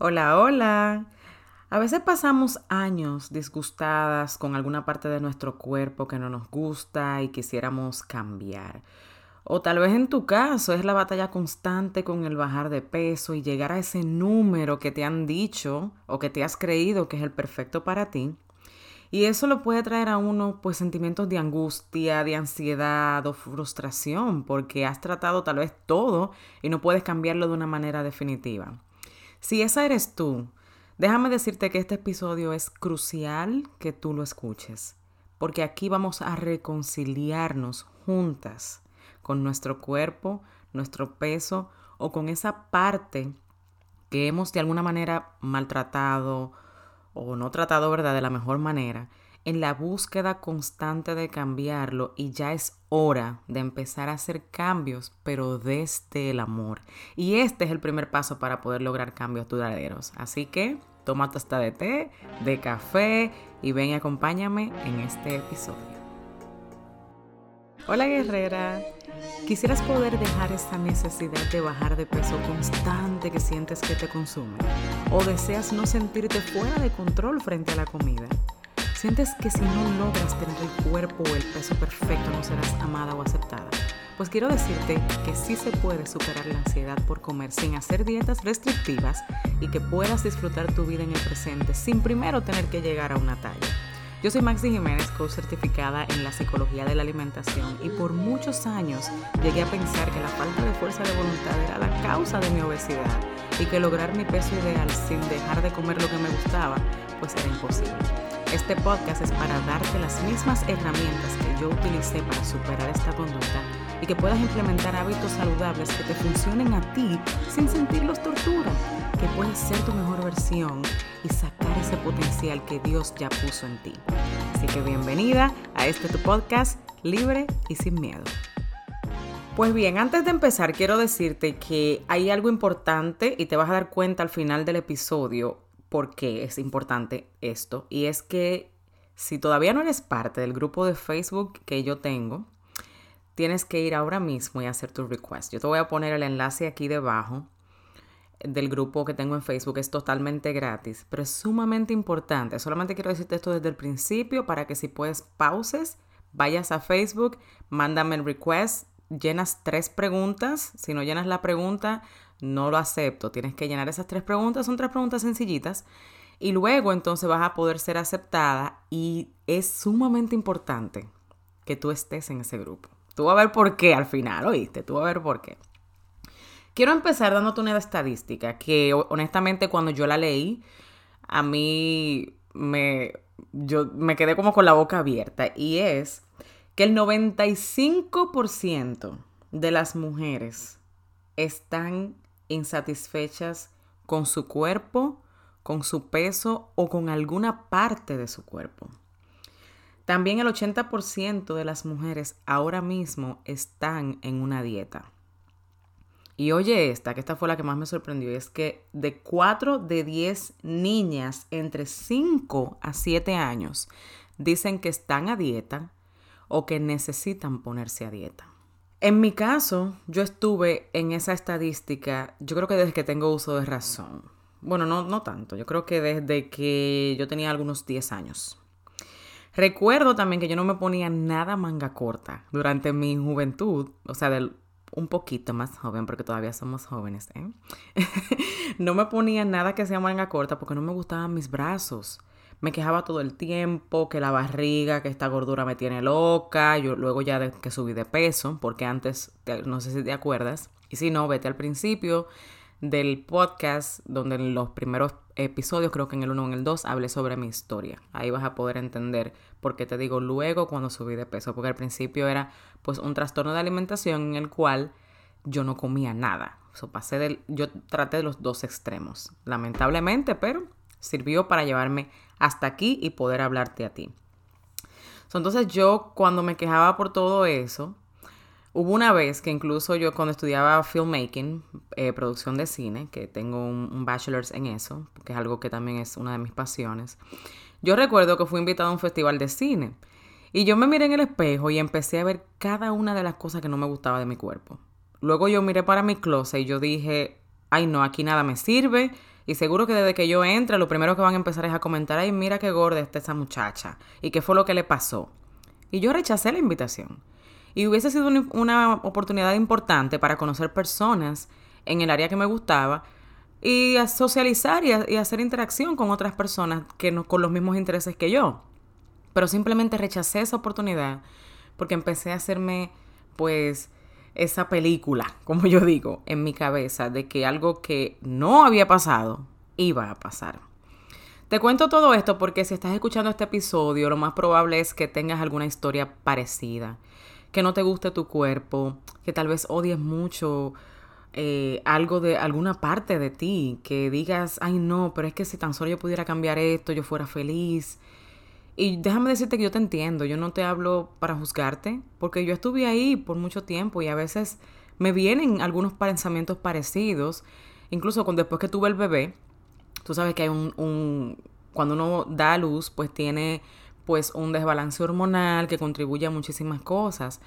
Hola, hola. A veces pasamos años disgustadas con alguna parte de nuestro cuerpo que no nos gusta y quisiéramos cambiar. O tal vez en tu caso es la batalla constante con el bajar de peso y llegar a ese número que te han dicho o que te has creído que es el perfecto para ti. Y eso lo puede traer a uno pues sentimientos de angustia, de ansiedad o frustración porque has tratado tal vez todo y no puedes cambiarlo de una manera definitiva. Si esa eres tú, déjame decirte que este episodio es crucial que tú lo escuches, porque aquí vamos a reconciliarnos juntas con nuestro cuerpo, nuestro peso o con esa parte que hemos de alguna manera maltratado o no tratado, ¿verdad?, de la mejor manera en la búsqueda constante de cambiarlo y ya es hora de empezar a hacer cambios, pero desde el amor. Y este es el primer paso para poder lograr cambios duraderos. Así que toma tu de té, de café y ven y acompáñame en este episodio. Hola guerrera, quisieras poder dejar esa necesidad de bajar de peso constante que sientes que te consume o deseas no sentirte fuera de control frente a la comida. ¿Sientes que si no logras tener el cuerpo o el peso perfecto no serás amada o aceptada? Pues quiero decirte que sí se puede superar la ansiedad por comer sin hacer dietas restrictivas y que puedas disfrutar tu vida en el presente sin primero tener que llegar a una talla. Yo soy Maxi Jiménez, coach certificada en la psicología de la alimentación y por muchos años llegué a pensar que la falta de fuerza de voluntad era la causa de mi obesidad y que lograr mi peso ideal sin dejar de comer lo que me gustaba pues era imposible. Este podcast es para darte las mismas herramientas que yo utilicé para superar esta conducta y que puedas implementar hábitos saludables que te funcionen a ti sin sentirlos tortura, que puedes ser tu mejor versión y sacar ese potencial que Dios ya puso en ti. Así que bienvenida a este tu podcast libre y sin miedo. Pues bien, antes de empezar quiero decirte que hay algo importante y te vas a dar cuenta al final del episodio por qué es importante esto. Y es que si todavía no eres parte del grupo de Facebook que yo tengo, tienes que ir ahora mismo y hacer tu request. Yo te voy a poner el enlace aquí debajo del grupo que tengo en Facebook. Es totalmente gratis, pero es sumamente importante. Solamente quiero decirte esto desde el principio para que si puedes pauses, vayas a Facebook, mándame el request, llenas tres preguntas. Si no llenas la pregunta, no lo acepto. Tienes que llenar esas tres preguntas, son tres preguntas sencillitas. Y luego entonces vas a poder ser aceptada y es sumamente importante que tú estés en ese grupo. Tú vas a ver por qué al final, ¿oíste? Tú vas a ver por qué. Quiero empezar dándote una estadística que honestamente cuando yo la leí, a mí me, yo me quedé como con la boca abierta y es que el 95% de las mujeres están insatisfechas con su cuerpo, con su peso o con alguna parte de su cuerpo. También el 80% de las mujeres ahora mismo están en una dieta. Y oye esta, que esta fue la que más me sorprendió, es que de 4 de 10 niñas entre 5 a 7 años dicen que están a dieta o que necesitan ponerse a dieta. En mi caso, yo estuve en esa estadística, yo creo que desde que tengo uso de razón. Bueno, no, no tanto, yo creo que desde que yo tenía algunos 10 años. Recuerdo también que yo no me ponía nada manga corta durante mi juventud, o sea, del, un poquito más joven, porque todavía somos jóvenes, ¿eh? no me ponía nada que sea manga corta porque no me gustaban mis brazos me quejaba todo el tiempo, que la barriga, que esta gordura me tiene loca, yo luego ya que subí de peso, porque antes, no sé si te acuerdas, y si no, vete al principio del podcast, donde en los primeros episodios, creo que en el 1 o en el 2, hablé sobre mi historia. Ahí vas a poder entender por qué te digo luego cuando subí de peso, porque al principio era pues un trastorno de alimentación en el cual yo no comía nada. So, pasé del, yo traté de los dos extremos, lamentablemente, pero sirvió para llevarme hasta aquí y poder hablarte a ti. entonces yo cuando me quejaba por todo eso, hubo una vez que incluso yo cuando estudiaba filmmaking, eh, producción de cine, que tengo un, un bachelor's en eso, que es algo que también es una de mis pasiones, yo recuerdo que fui invitado a un festival de cine. Y yo me miré en el espejo y empecé a ver cada una de las cosas que no me gustaba de mi cuerpo. Luego yo miré para mi closet y yo dije, ay no, aquí nada me sirve, Y seguro que desde que yo entre, lo primero que van a empezar es a comentar, ay, mira qué gorda está esa muchacha. ¿Y qué fue lo que le pasó? Y yo rechacé la invitación. Y hubiese sido una oportunidad importante para conocer personas en el área que me gustaba y a socializar y, hacer interacción con otras personas que no, con los mismos intereses que yo. Pero simplemente rechacé esa oportunidad porque empecé a hacerme, pues, esa película, como yo digo, en mi cabeza de que algo que no había pasado iba a pasar. Te cuento todo esto porque si estás escuchando este episodio, lo más probable es que tengas alguna historia parecida, que no te guste tu cuerpo, que tal vez odies mucho eh, algo de alguna parte de ti, que digas, ay no, pero es que si tan solo yo pudiera cambiar esto, yo fuera feliz. Y déjame decirte que yo te entiendo, yo no te hablo para juzgarte, porque yo estuve ahí por mucho tiempo y a veces me vienen algunos pensamientos parecidos, incluso cuando después que tuve el bebé, tú sabes que hay un, un cuando uno da luz, pues tiene pues un desbalance hormonal que contribuye a muchísimas cosas.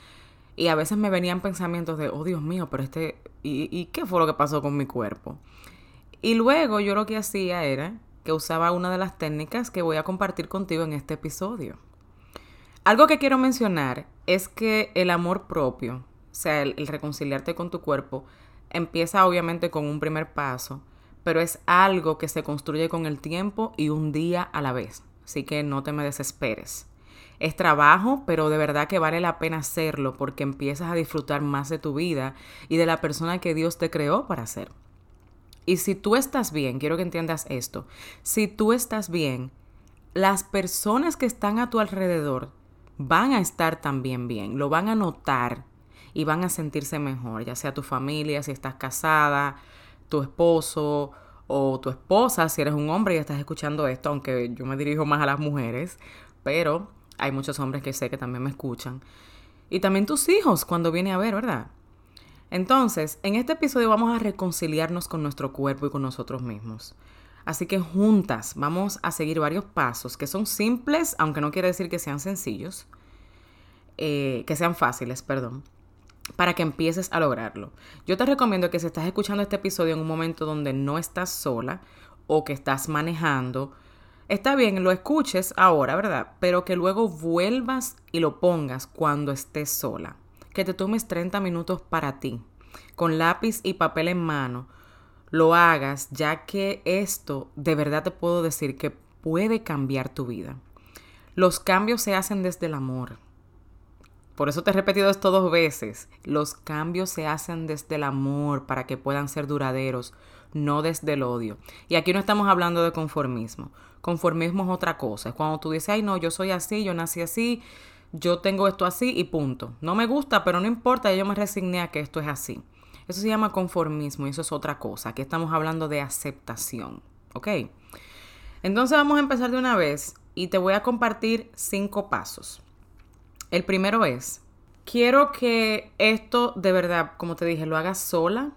Y a veces me venían pensamientos de, oh Dios mío, pero este, ¿y, qué fue lo que pasó con mi cuerpo? Y luego yo lo que hacía era que usaba una de las técnicas que voy a compartir contigo en este episodio. Algo que quiero mencionar es que el amor propio, o sea, el, reconciliarte con tu cuerpo, empieza obviamente con un primer paso, pero es algo que se construye con el tiempo y un día a la vez. Así que no te me desesperes. Es trabajo, pero de verdad que vale la pena hacerlo porque empiezas a disfrutar más de tu vida y de la persona que Dios te creó para ser. Y si tú estás bien, quiero que entiendas esto, si tú estás bien, las personas que están a tu alrededor van a estar también bien, lo van a notar y van a sentirse mejor, ya sea tu familia, si estás casada, tu esposo o tu esposa, si eres un hombre y estás escuchando esto, aunque yo me dirijo más a las mujeres, pero hay muchos hombres que sé que también me escuchan. Y también tus hijos cuando viene a ver, ¿verdad? Entonces, en este episodio vamos a reconciliarnos con nuestro cuerpo y con nosotros mismos. Así que juntas vamos a seguir varios pasos que son simples, aunque no quiere decir que sean sencillos, eh, que sean fáciles, perdón, para que empieces a lograrlo. Yo te recomiendo que si estás escuchando este episodio en un momento donde no estás sola o que estás manejando, Está bien, lo escuches ahora, ¿verdad? Pero que luego vuelvas y lo pongas cuando estés sola. Que te tomes 30 minutos para ti, con lápiz y papel en mano. Lo hagas, ya que esto de verdad te puedo decir que puede cambiar tu vida. Los cambios se hacen desde el amor. Por eso te he repetido esto dos veces. Los cambios se hacen desde el amor para que puedan ser duraderos, no desde el odio. Y aquí no estamos hablando de conformismo. Conformismo es otra cosa. Es cuando tú dices, ay, no, yo soy así, yo nací así, yo tengo esto así y punto. No me gusta, pero no importa, yo me resigné a que esto es así. Eso se llama conformismo y eso es otra cosa. Aquí estamos hablando de aceptación. ¿Ok? Entonces vamos a empezar de una vez y te voy a compartir cinco pasos. El primero es, quiero que esto de verdad, como te dije, lo hagas sola,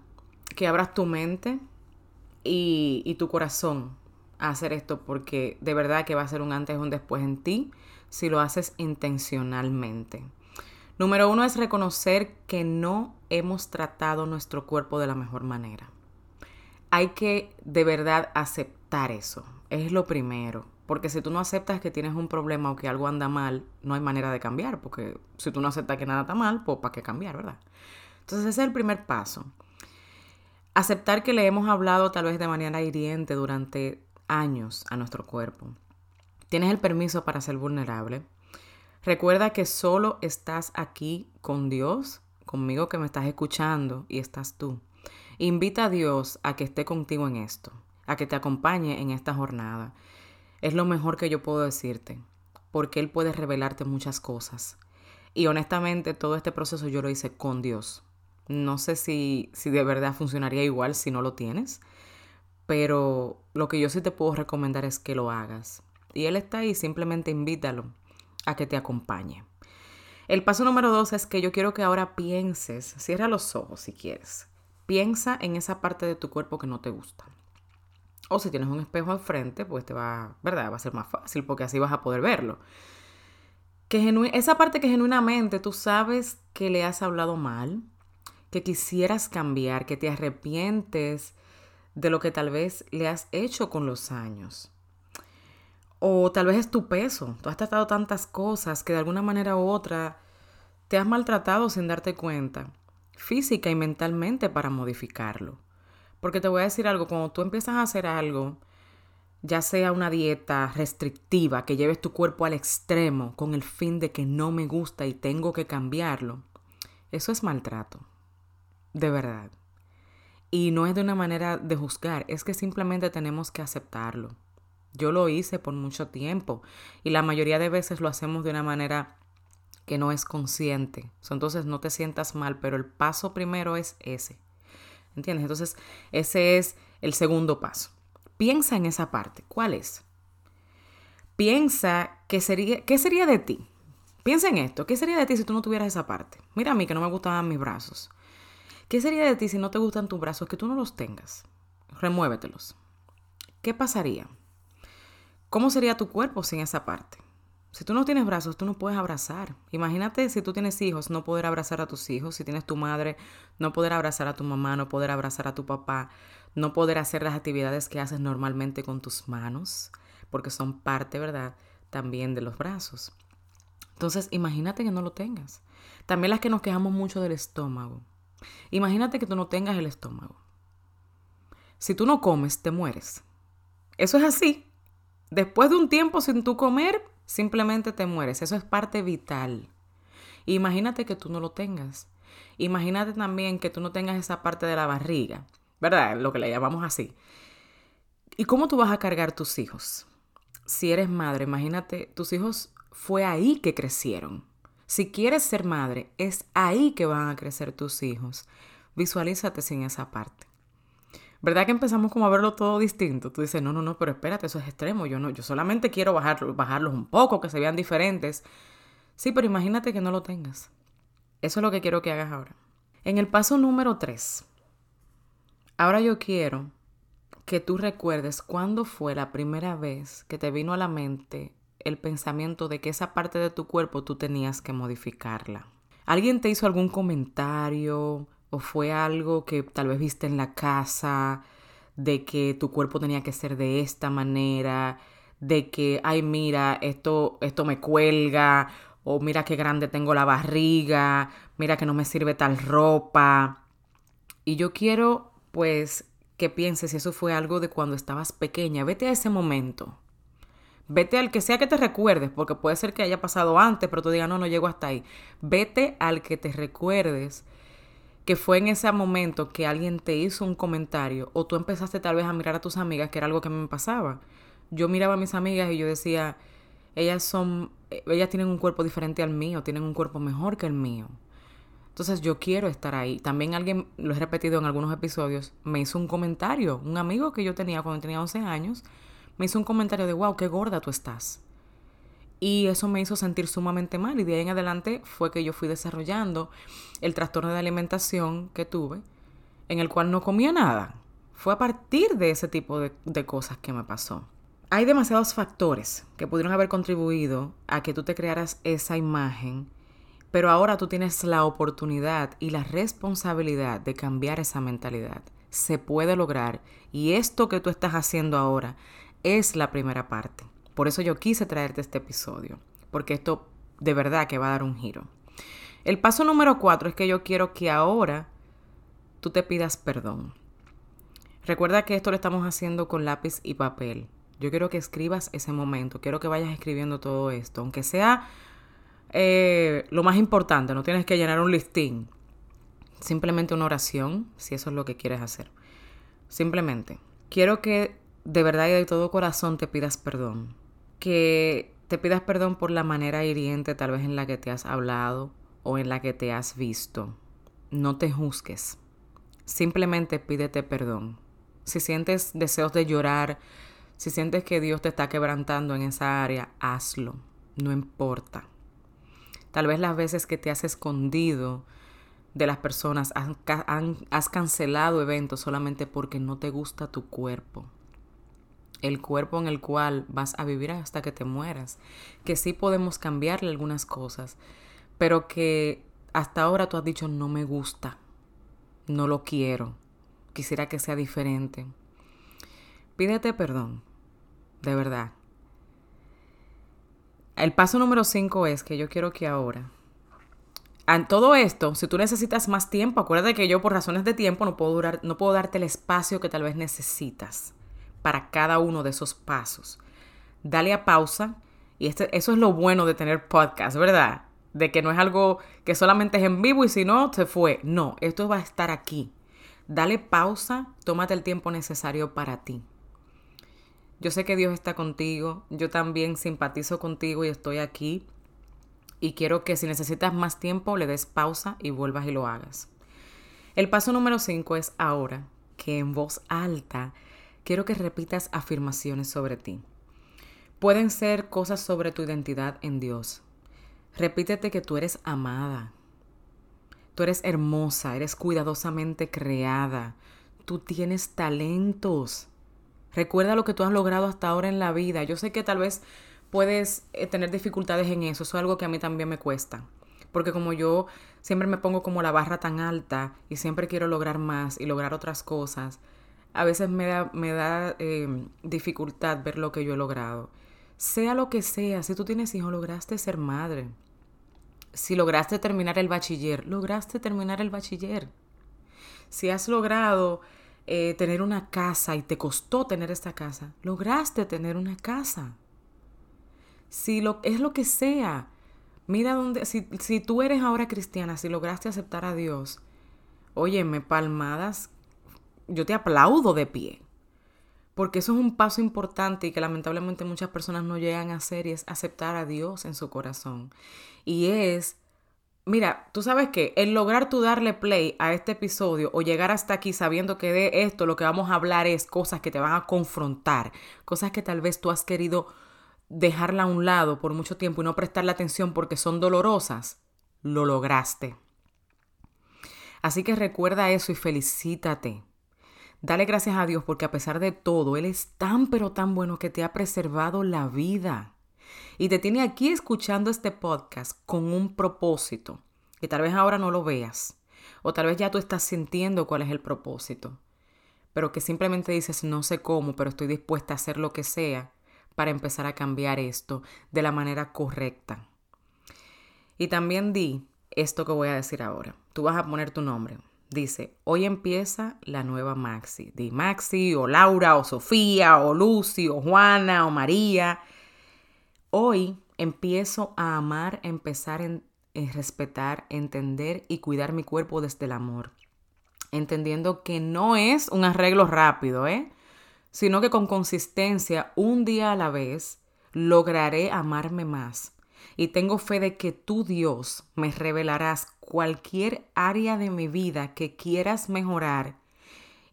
que abras tu mente y, y tu corazón hacer esto porque de verdad que va a ser un antes y un después en ti si lo haces intencionalmente. Número uno es reconocer que no hemos tratado nuestro cuerpo de la mejor manera. Hay que de verdad aceptar eso. Es lo primero. Porque si tú no aceptas que tienes un problema o que algo anda mal, no hay manera de cambiar. Porque si tú no aceptas que nada está mal, pues ¿para qué cambiar, verdad? Entonces ese es el primer paso. Aceptar que le hemos hablado tal vez de manera hiriente durante años a nuestro cuerpo. Tienes el permiso para ser vulnerable. Recuerda que solo estás aquí con Dios, conmigo que me estás escuchando y estás tú. Invita a Dios a que esté contigo en esto, a que te acompañe en esta jornada. Es lo mejor que yo puedo decirte, porque Él puede revelarte muchas cosas. Y honestamente todo este proceso yo lo hice con Dios. No sé si, si de verdad funcionaría igual si no lo tienes, pero lo que yo sí te puedo recomendar es que lo hagas. Y Él está ahí, simplemente invítalo a que te acompañe. El paso número dos es que yo quiero que ahora pienses, cierra los ojos si quieres, piensa en esa parte de tu cuerpo que no te gusta. O si tienes un espejo al frente, pues te va, ¿verdad? Va a ser más fácil porque así vas a poder verlo. Que esa parte que genuinamente tú sabes que le has hablado mal, que quisieras cambiar, que te arrepientes de lo que tal vez le has hecho con los años. O tal vez es tu peso. Tú has tratado tantas cosas que de alguna manera u otra te has maltratado sin darte cuenta, física y mentalmente para modificarlo. Porque te voy a decir algo, cuando tú empiezas a hacer algo, ya sea una dieta restrictiva que lleves tu cuerpo al extremo con el fin de que no me gusta y tengo que cambiarlo, eso es maltrato. De verdad. Y no es de una manera de juzgar, es que simplemente tenemos que aceptarlo. Yo lo hice por mucho tiempo y la mayoría de veces lo hacemos de una manera que no es consciente. Entonces no te sientas mal, pero el paso primero es ese. ¿Entiendes? Entonces ese es el segundo paso. Piensa en esa parte. ¿Cuál es? Piensa qué sería, qué sería de ti. Piensa en esto. ¿Qué sería de ti si tú no tuvieras esa parte? Mira a mí que no me gustaban mis brazos. ¿Qué sería de ti si no te gustan tus brazos que tú no los tengas? Remuévetelos. ¿Qué pasaría? ¿Cómo sería tu cuerpo sin esa parte? Si tú no tienes brazos, tú no puedes abrazar. Imagínate si tú tienes hijos, no poder abrazar a tus hijos. Si tienes tu madre, no poder abrazar a tu mamá, no poder abrazar a tu papá, no poder hacer las actividades que haces normalmente con tus manos, porque son parte, ¿verdad? También de los brazos. Entonces, imagínate que no lo tengas. También las que nos quejamos mucho del estómago. Imagínate que tú no tengas el estómago. Si tú no comes, te mueres. Eso es así. Después de un tiempo sin tu comer, simplemente te mueres. Eso es parte vital. Imagínate que tú no lo tengas. Imagínate también que tú no tengas esa parte de la barriga, ¿verdad? Lo que le llamamos así. ¿Y cómo tú vas a cargar tus hijos? Si eres madre, imagínate, tus hijos fue ahí que crecieron. Si quieres ser madre, es ahí que van a crecer tus hijos. Visualízate sin esa parte. ¿Verdad que empezamos como a verlo todo distinto? Tú dices, no, no, no, pero espérate, eso es extremo. Yo no, yo solamente quiero bajar, bajarlos un poco, que se vean diferentes. Sí, pero imagínate que no lo tengas. Eso es lo que quiero que hagas ahora. En el paso número 3, ahora yo quiero que tú recuerdes cuándo fue la primera vez que te vino a la mente el pensamiento de que esa parte de tu cuerpo tú tenías que modificarla. ¿Alguien te hizo algún comentario, o fue algo que tal vez viste en la casa, de que tu cuerpo tenía que ser de esta manera, de que, ay, mira, esto, esto me cuelga, o mira qué grande tengo la barriga, mira que no me sirve tal ropa. Y yo quiero, pues, que pienses si eso fue algo de cuando estabas pequeña. Vete a ese momento. Vete al que sea que te recuerdes, porque puede ser que haya pasado antes, pero tú digas, no, no llego hasta ahí. Vete al que te recuerdes que fue en ese momento que alguien te hizo un comentario o tú empezaste tal vez a mirar a tus amigas, que era algo que me pasaba. Yo miraba a mis amigas y yo decía, ellas son, ellas tienen un cuerpo diferente al mío, tienen un cuerpo mejor que el mío. Entonces yo quiero estar ahí. También alguien, lo he repetido en algunos episodios, me hizo un comentario, un amigo que yo tenía cuando tenía 11 años, me hizo un comentario de, wow, qué gorda tú estás. Y eso me hizo sentir sumamente mal y de ahí en adelante fue que yo fui desarrollando el trastorno de alimentación que tuve, en el cual no comía nada. Fue a partir de ese tipo de, de cosas que me pasó. Hay demasiados factores que pudieron haber contribuido a que tú te crearas esa imagen, pero ahora tú tienes la oportunidad y la responsabilidad de cambiar esa mentalidad. Se puede lograr y esto que tú estás haciendo ahora es la primera parte. Por eso yo quise traerte este episodio, porque esto de verdad que va a dar un giro. El paso número cuatro es que yo quiero que ahora tú te pidas perdón. Recuerda que esto lo estamos haciendo con lápiz y papel. Yo quiero que escribas ese momento, quiero que vayas escribiendo todo esto, aunque sea eh, lo más importante, no tienes que llenar un listín, simplemente una oración, si eso es lo que quieres hacer. Simplemente, quiero que de verdad y de todo corazón te pidas perdón que te pidas perdón por la manera hiriente tal vez en la que te has hablado o en la que te has visto. No te juzgues. Simplemente pídete perdón. Si sientes deseos de llorar, si sientes que Dios te está quebrantando en esa área, hazlo. No importa. Tal vez las veces que te has escondido de las personas, has, cancelado eventos solamente porque no te gusta tu cuerpo el cuerpo en el cual vas a vivir hasta que te mueras, que sí podemos cambiarle algunas cosas, pero que hasta ahora tú has dicho no me gusta, no lo quiero, quisiera que sea diferente. Pídete perdón, de verdad. El paso número 5 es que yo quiero que ahora, en todo esto, si tú necesitas más tiempo, acuérdate que yo por razones de tiempo no puedo, durar, no puedo darte el espacio que tal vez necesitas para cada uno de esos pasos. Dale a pausa y este, eso es lo bueno de tener podcast, ¿verdad? De que no es algo que solamente es en vivo y si no, se fue. No, esto va a estar aquí. Dale pausa, tómate el tiempo necesario para ti. Yo sé que Dios está contigo, yo también simpatizo contigo y estoy aquí. Y quiero que si necesitas más tiempo le des pausa y vuelvas y lo hagas. El paso número 5 es ahora que en voz alta quiero que repitas afirmaciones sobre ti. Pueden ser cosas sobre tu identidad en Dios. Repítete que tú eres amada. Tú eres hermosa, eres cuidadosamente creada. Tú tienes talentos. Recuerda lo que tú has logrado hasta ahora en la vida. Yo sé que tal vez puedes eh, tener dificultades en eso. Eso es algo que a mí también me cuesta. Porque como yo siempre me pongo como la barra tan alta y siempre quiero lograr más y lograr otras cosas, a veces me da, me da em, dificultad ver lo que yo he logrado. Sea lo que sea, si tú tienes hijos, lograste ser madre. Si lograste terminar el bachiller, lograste terminar el bachiller. Si has logrado eh, tener una casa y te costó tener esta casa, lograste tener una casa. Si lo, es lo que sea, mira dónde, si, si tú eres ahora cristiana, si lograste aceptar a Dios, óyeme, palmadas, yo te aplaudo de pie. Porque eso es un paso importante y que lamentablemente muchas personas no llegan a hacer y es aceptar a Dios en su corazón. Y es Mira, tú sabes que el lograr tú darle play a este episodio o llegar hasta aquí sabiendo que de esto lo que vamos a hablar es cosas que te van a confrontar, cosas que tal vez tú has querido dejarla a un lado por mucho tiempo y no prestarle atención porque son dolorosas, lo lograste. Así que recuerda eso y felicítate. Dale gracias a Dios porque a pesar de todo, Él es tan pero tan bueno que te ha preservado la vida y te tiene aquí escuchando este podcast con un propósito, que tal vez ahora no lo veas, o tal vez ya tú estás sintiendo cuál es el propósito, pero que simplemente dices no sé cómo, pero estoy dispuesta a hacer lo que sea para empezar a cambiar esto de la manera correcta. Y también di esto que voy a decir ahora. Tú vas a poner tu nombre. Dice, hoy empieza la nueva Maxi. Di Maxi o Laura o Sofía o Lucy o Juana o María Hoy empiezo a amar, empezar en, respetar, entender y cuidar mi cuerpo desde el amor. Entendiendo que no es un arreglo rápido, ¿eh? Sino que con consistencia, un día a la vez, lograré amarme más. Y tengo fe de que tú, Dios, me revelarás cualquier área de mi vida que quieras mejorar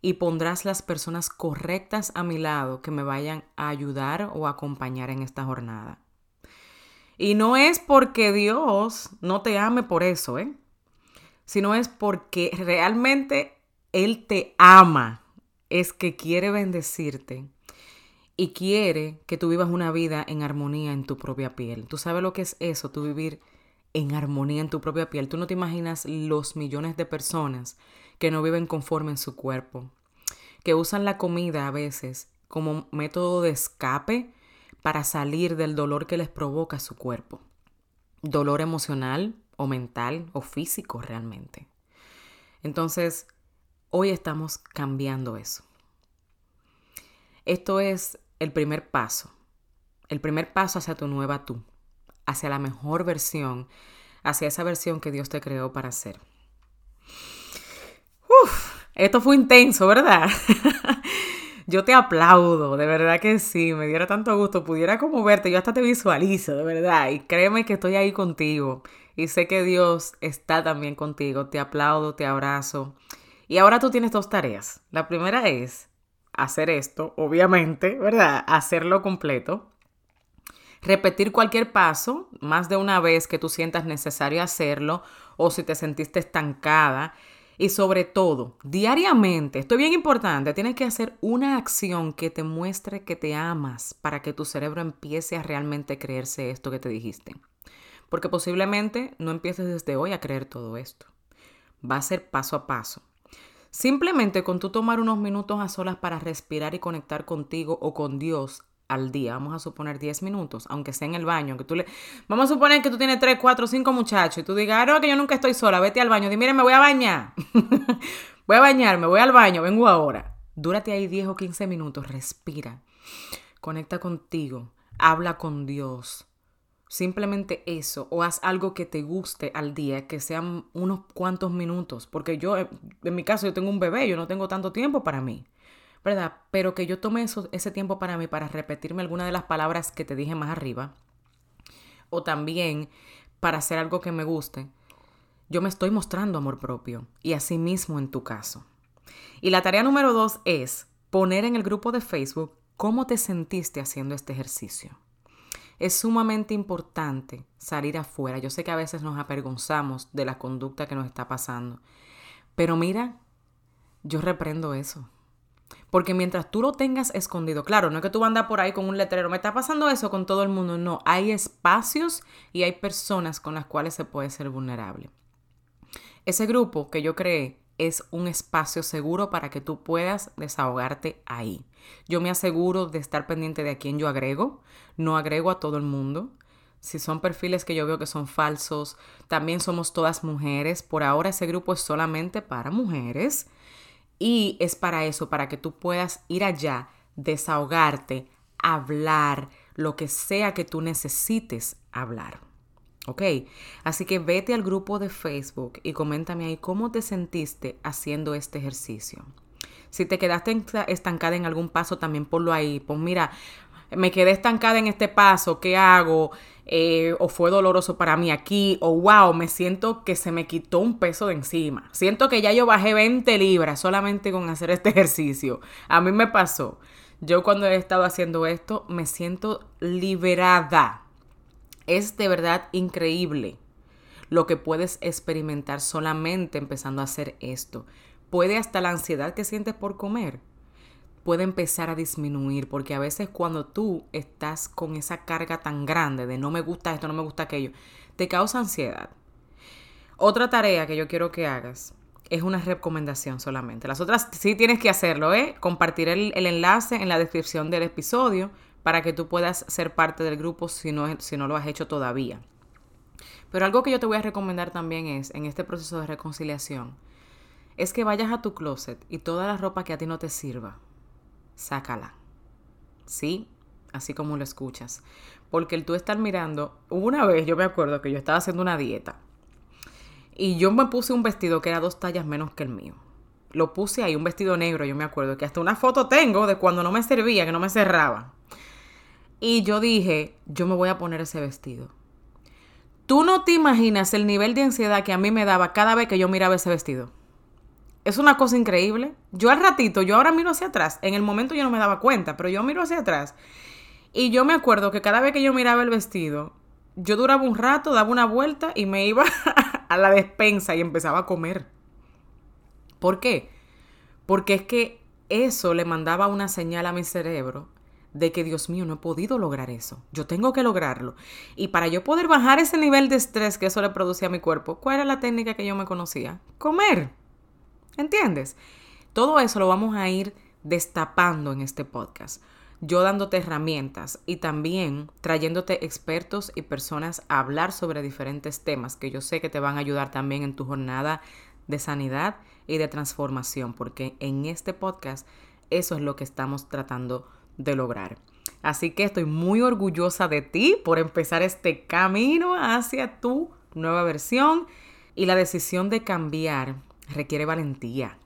y pondrás las personas correctas a mi lado que me vayan a ayudar o acompañar en esta jornada. Y no es porque Dios no te ame por eso, ¿eh? Sino es porque realmente Él te ama. Es que quiere bendecirte y quiere que tú vivas una vida en armonía en tu propia piel. ¿Tú sabes lo que es eso? Tú vivir en armonía en tu propia piel. Tú no te imaginas los millones de personas que no viven conforme en su cuerpo, que usan la comida a veces como método de escape para salir del dolor que les provoca su cuerpo. Dolor emocional o mental o físico realmente. Entonces, hoy estamos cambiando eso. Esto es el primer paso. El primer paso hacia tu nueva tú, hacia la mejor versión, hacia esa versión que Dios te creó para ser. Uf, esto fue intenso, ¿verdad? Yo te aplaudo, de verdad que sí, me diera tanto gusto, pudiera como verte, yo hasta te visualizo, de verdad, y créeme que estoy ahí contigo y sé que Dios está también contigo, te aplaudo, te abrazo. Y ahora tú tienes dos tareas. La primera es hacer esto, obviamente, ¿verdad? Hacerlo completo. Repetir cualquier paso más de una vez que tú sientas necesario hacerlo o si te sentiste estancada y sobre todo, diariamente, esto es bien importante, tienes que hacer una acción que te muestre que te amas para que tu cerebro empiece a realmente creerse esto que te dijiste. Porque posiblemente no empieces desde hoy a creer todo esto. Va a ser paso a paso. Simplemente con tú tomar unos minutos a solas para respirar y conectar contigo o con Dios al día, vamos a suponer 10 minutos, aunque sea en el baño, que tú le... Vamos a suponer que tú tienes 3, 4, 5 muchachos y tú digas, ah, no, que yo nunca estoy sola, vete al baño, di, mire, me voy a bañar, voy a bañarme, voy al baño, vengo ahora. Dúrate ahí 10 o 15 minutos, respira, conecta contigo, habla con Dios, Simplemente eso, o haz algo que te guste al día, que sean unos cuantos minutos, porque yo, en mi caso, yo tengo un bebé, yo no tengo tanto tiempo para mí, ¿verdad? Pero que yo tome ese tiempo para mí, para repetirme alguna de las palabras que te dije más arriba, o también para hacer algo que me guste, yo me estoy mostrando amor propio, y así mismo en tu caso. Y la tarea número dos es poner en el grupo de Facebook cómo te sentiste haciendo este ejercicio. Es sumamente importante salir afuera. Yo sé que a veces nos avergonzamos de la conducta que nos está pasando. Pero mira, yo reprendo eso. Porque mientras tú lo tengas escondido, claro, no es que tú andas por ahí con un letrero, me está pasando eso con todo el mundo, no, hay espacios y hay personas con las cuales se puede ser vulnerable. Ese grupo que yo creé es un espacio seguro para que tú puedas desahogarte ahí. Yo me aseguro de estar pendiente de a quién yo agrego, no agrego a todo el mundo. Si son perfiles que yo veo que son falsos, también somos todas mujeres. Por ahora ese grupo es solamente para mujeres y es para eso, para que tú puedas ir allá, desahogarte, hablar, lo que sea que tú necesites hablar. ¿Ok? Así que vete al grupo de Facebook y coméntame ahí cómo te sentiste haciendo este ejercicio. Si te quedaste estancada en algún paso, también ponlo ahí. Pues mira, me quedé estancada en este paso, ¿qué hago? Eh, o fue doloroso para mí aquí, o wow, me siento que se me quitó un peso de encima. Siento que ya yo bajé 20 libras solamente con hacer este ejercicio. A mí me pasó. Yo cuando he estado haciendo esto me siento liberada es de verdad increíble lo que puedes experimentar solamente empezando a hacer esto. Puede hasta la ansiedad que sientes por comer puede empezar a disminuir porque a veces cuando tú estás con esa carga tan grande de no me gusta esto, no me gusta aquello, te causa ansiedad. Otra tarea que yo quiero que hagas es una recomendación solamente. Las otras sí tienes que hacerlo, ¿eh? Compartir el, enlace en la descripción del episodio para que tú puedas ser parte del grupo si no, si no lo has hecho todavía. Pero algo que yo te voy a recomendar también es, en este proceso de reconciliación, es que vayas a tu closet y toda la ropa que a ti no te sirva, sácala. ¿Sí? Así como lo escuchas. Porque el tú estar mirando, una vez yo me acuerdo que yo estaba haciendo una dieta y yo me puse un vestido que era dos tallas menos que el mío. Lo puse ahí, un vestido negro, yo me acuerdo que hasta una foto tengo de cuando no me servía, que no me cerraba. Y yo dije, yo me voy a poner ese vestido. Tú no te imaginas el nivel de ansiedad que a mí me daba cada vez que yo miraba ese vestido. Es una cosa increíble. Yo al ratito, yo ahora miro hacia atrás. En el momento yo no me daba cuenta, pero yo miro hacia atrás. Y yo me acuerdo que cada vez que yo miraba el vestido, yo duraba un rato, daba una vuelta y me iba a la despensa y empezaba a comer. ¿Por qué? Porque es que eso le mandaba una señal a mi cerebro de que, Dios mío, no he podido lograr eso. Yo tengo que lograrlo. Y para yo poder bajar ese nivel de estrés que eso le producía a mi cuerpo, ¿cuál era la técnica que yo me conocía? Comer. ¿Entiendes? Todo eso lo vamos a ir destapando en este podcast. Yo dándote herramientas y también trayéndote expertos y personas a hablar sobre diferentes temas que yo sé que te van a ayudar también en tu jornada de sanidad y de transformación, porque en este podcast eso es lo que estamos tratando de lograr. Así que estoy muy orgullosa de ti por empezar este camino hacia tu nueva versión y la decisión de cambiar requiere valentía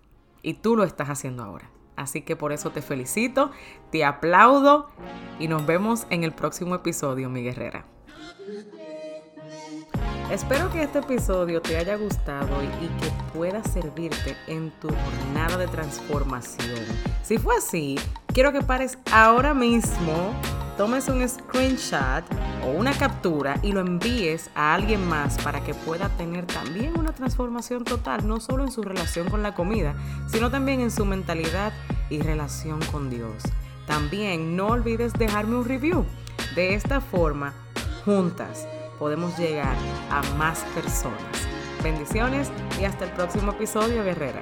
y tú lo estás haciendo ahora. Así que por eso te felicito, te aplaudo y nos vemos en el próximo episodio, mi guerrera. Espero que este episodio te haya gustado y, que pueda servirte en tu jornada de transformación. Si fue así, quiero que pares ahora mismo, tomes un screenshot o una captura y lo envíes a alguien más para que pueda tener también una transformación total, no solo en su relación con la comida, sino también en su mentalidad y relación con Dios. También no olvides dejarme un review. De esta forma, juntas, podemos llegar a más personas. Bendiciones y hasta el próximo episodio, guerrera.